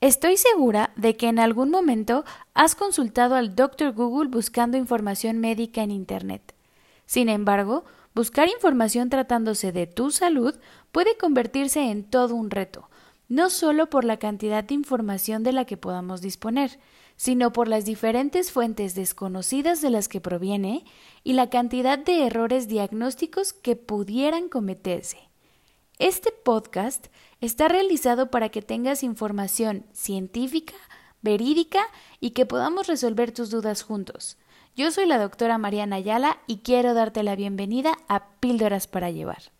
Estoy segura de que en algún momento has consultado al Dr. Google buscando información médica en Internet. Sin embargo, buscar información tratándose de tu salud puede convertirse en todo un reto, no solo por la cantidad de información de la que podamos disponer, sino por las diferentes fuentes desconocidas de las que proviene y la cantidad de errores diagnósticos que pudieran cometerse. Este podcast está realizado para que tengas información científica, verídica y que podamos resolver tus dudas juntos. Yo soy la doctora Mariana Ayala y quiero darte la bienvenida a Píldoras para Llevar.